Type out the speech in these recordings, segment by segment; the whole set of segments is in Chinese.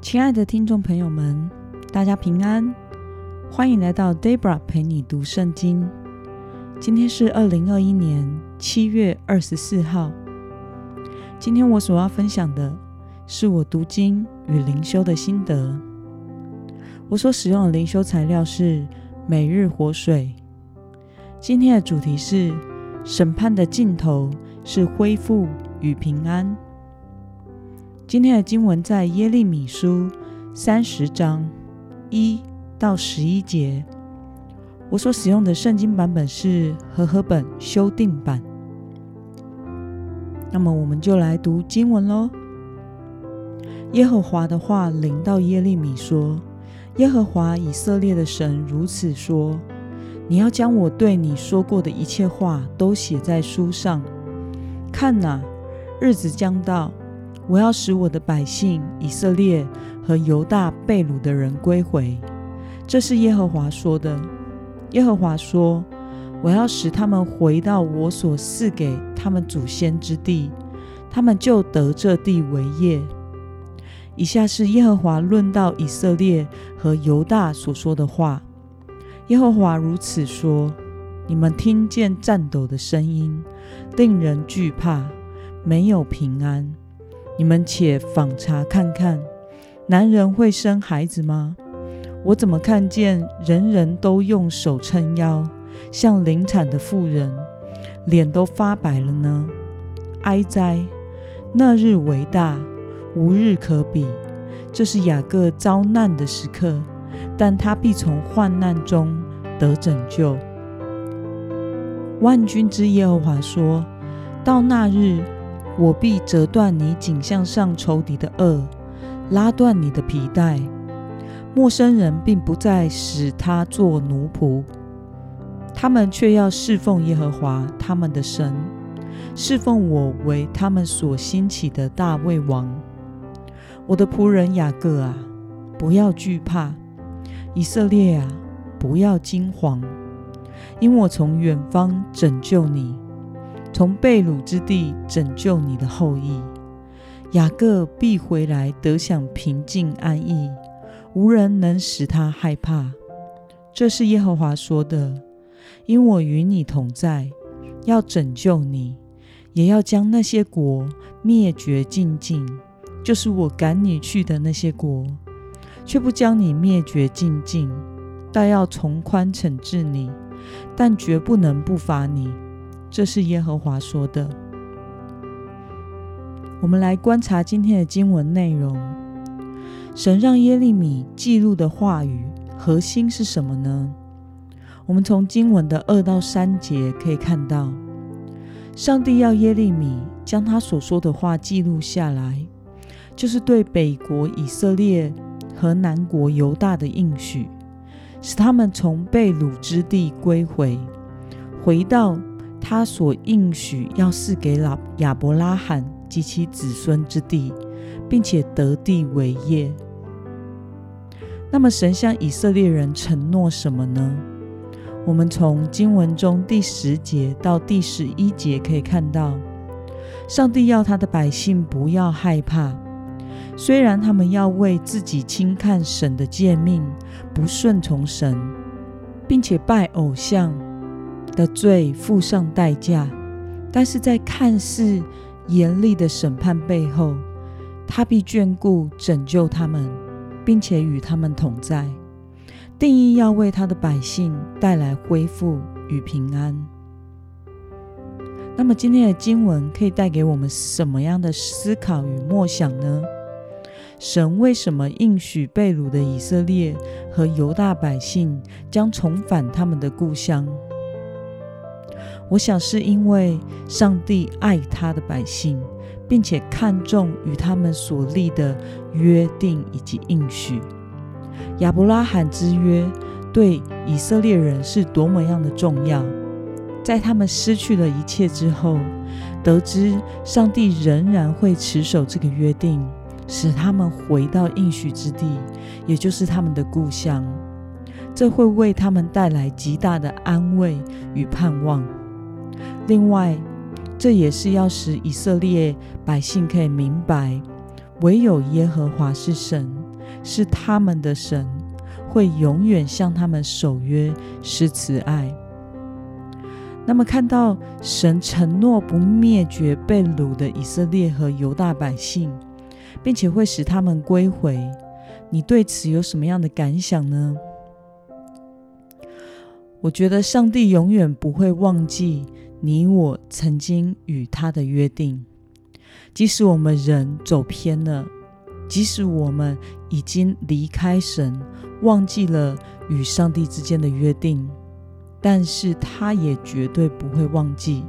亲爱的听众朋友们，大家平安，欢迎来到 Debra 陪你读圣经。今天是二零二一年七月二十四号。今天我所要分享的是我读经与灵修的心得。我所使用的灵修材料是每日活水。今天的主题是审判的尽头是恢复与平安。今天的经文在耶利米书三十章一到十一节。我所使用的圣经版本是和合本修订版。那么，我们就来读经文喽。耶和华的话临到耶利米说：“耶和华以色列的神如此说：你要将我对你说过的一切话都写在书上。看哪，日子将到。”我要使我的百姓以色列和犹大被掳的人归回，这是耶和华说的。耶和华说：“我要使他们回到我所赐给他们祖先之地，他们就得这地为业。”以下是耶和华论到以色列和犹大所说的话。耶和华如此说：“你们听见颤抖的声音，令人惧怕，没有平安。”你们且访查看看，男人会生孩子吗？我怎么看见人人都用手撑腰，像临产的妇人，脸都发白了呢？哀哉！那日为大，无日可比。这是雅各遭难的时刻，但他必从患难中得拯救。万军之耶和华说：“到那日。”我必折断你颈项上仇敌的轭，拉断你的皮带。陌生人并不再使他做奴仆，他们却要侍奉耶和华他们的神，侍奉我为他们所兴起的大卫王。我的仆人雅各啊，不要惧怕；以色列啊，不要惊惶，因我从远方拯救你。从被掳之地拯救你的后裔，雅各必回来得享平静安逸，无人能使他害怕。这是耶和华说的，因我与你同在，要拯救你，也要将那些国灭绝尽尽，就是我赶你去的那些国，却不将你灭绝尽尽，但要从宽惩治你，但绝不能不罚你。这是耶和华说的。我们来观察今天的经文内容。神让耶利米记录的话语核心是什么呢？我们从经文的二到三节可以看到，上帝要耶利米将他所说的话记录下来，就是对北国以色列和南国犹大的应许，使他们从被掳之地归回，回到。他所应许要赐给老亚伯拉罕及其子孙之地，并且得地为业。那么，神向以色列人承诺什么呢？我们从经文中第十节到第十一节可以看到，上帝要他的百姓不要害怕，虽然他们要为自己轻看神的诫命，不顺从神，并且拜偶像。的罪付上代价，但是在看似严厉的审判背后，他必眷顾拯救他们，并且与他们同在，定义要为他的百姓带来恢复与平安。那么今天的经文可以带给我们什么样的思考与默想呢？神为什么应许被掳的以色列和犹大百姓将重返他们的故乡？我想是因为上帝爱他的百姓，并且看重与他们所立的约定以及应许。亚伯拉罕之约对以色列人是多么样的重要。在他们失去了一切之后，得知上帝仍然会持守这个约定，使他们回到应许之地，也就是他们的故乡，这会为他们带来极大的安慰与盼望。另外，这也是要使以色列百姓可以明白，唯有耶和华是神，是他们的神，会永远向他们守约施慈爱。那么，看到神承诺不灭绝被掳的以色列和犹大百姓，并且会使他们归回，你对此有什么样的感想呢？我觉得上帝永远不会忘记你我曾经与他的约定，即使我们人走偏了，即使我们已经离开神，忘记了与上帝之间的约定。但是他也绝对不会忘记。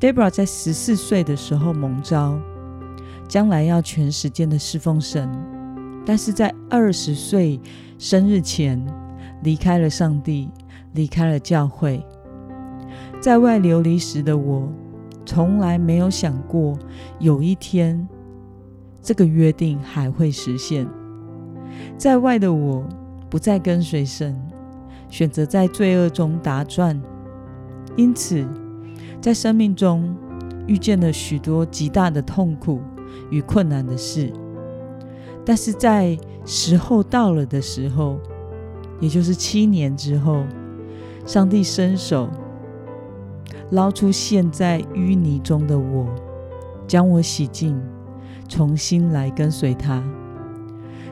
Debra 在十四岁的时候蒙召，将来要全时间的侍奉神，但是在二十岁生日前离开了上帝，离开了教会。在外流离时的我，从来没有想过有一天这个约定还会实现。在外的我不再跟随神。选择在罪恶中打转，因此在生命中遇见了许多极大的痛苦与困难的事。但是在时候到了的时候，也就是七年之后，上帝伸手捞出陷在淤泥中的我，将我洗净，重新来跟随他。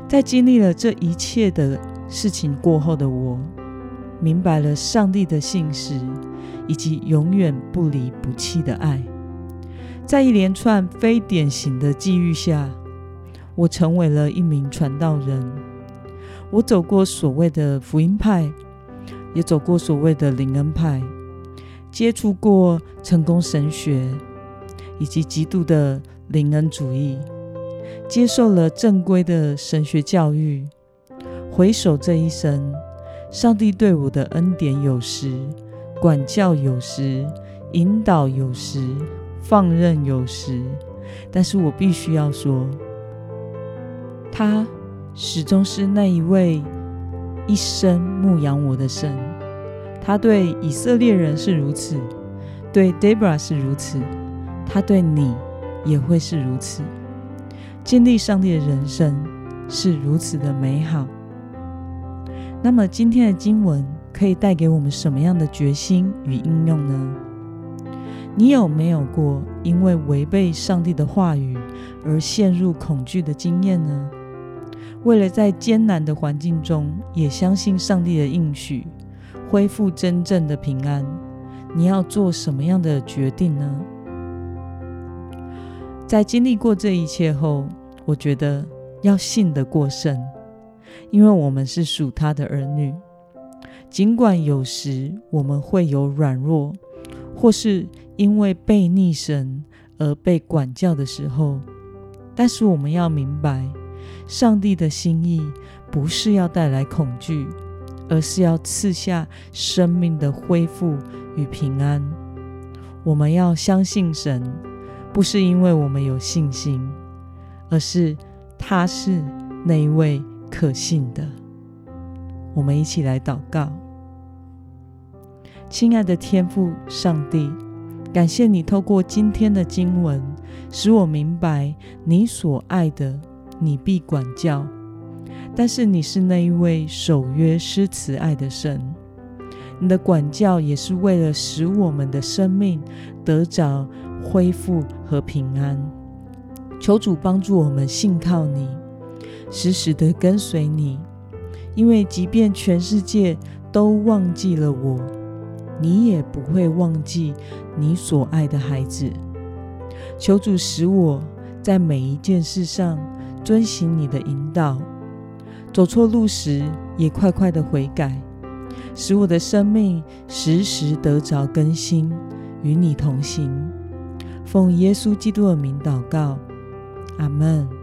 在经历了这一切的事情过后的我。明白了上帝的信实，以及永远不离不弃的爱，在一连串非典型的际遇下，我成为了一名传道人。我走过所谓的福音派，也走过所谓的灵恩派，接触过成功神学以及极度的灵恩主义，接受了正规的神学教育。回首这一生。上帝对我的恩典有时，管教有时，引导有时，放任有时，但是我必须要说，他始终是那一位一生牧养我的神。他对以色列人是如此，对 Debra 是如此，他对你也会是如此。经历上帝的人生是如此的美好。那么今天的经文可以带给我们什么样的决心与应用呢？你有没有过因为违背上帝的话语而陷入恐惧的经验呢？为了在艰难的环境中也相信上帝的应许，恢复真正的平安，你要做什么样的决定呢？在经历过这一切后，我觉得要信得过圣。因为我们是属他的儿女，尽管有时我们会有软弱，或是因为被逆神而被管教的时候，但是我们要明白，上帝的心意不是要带来恐惧，而是要赐下生命的恢复与平安。我们要相信神，不是因为我们有信心，而是他是那一位。可信的，我们一起来祷告。亲爱的天父上帝，感谢你透过今天的经文，使我明白你所爱的，你必管教；但是你是那一位守约施慈爱的神，你的管教也是为了使我们的生命得着恢复和平安。求主帮助我们信靠你。时时的跟随你，因为即便全世界都忘记了我，你也不会忘记你所爱的孩子。求主使我在每一件事上遵行你的引导，走错路时也快快的悔改，使我的生命时时得着更新，与你同行。奉耶稣基督的名祷告，阿门。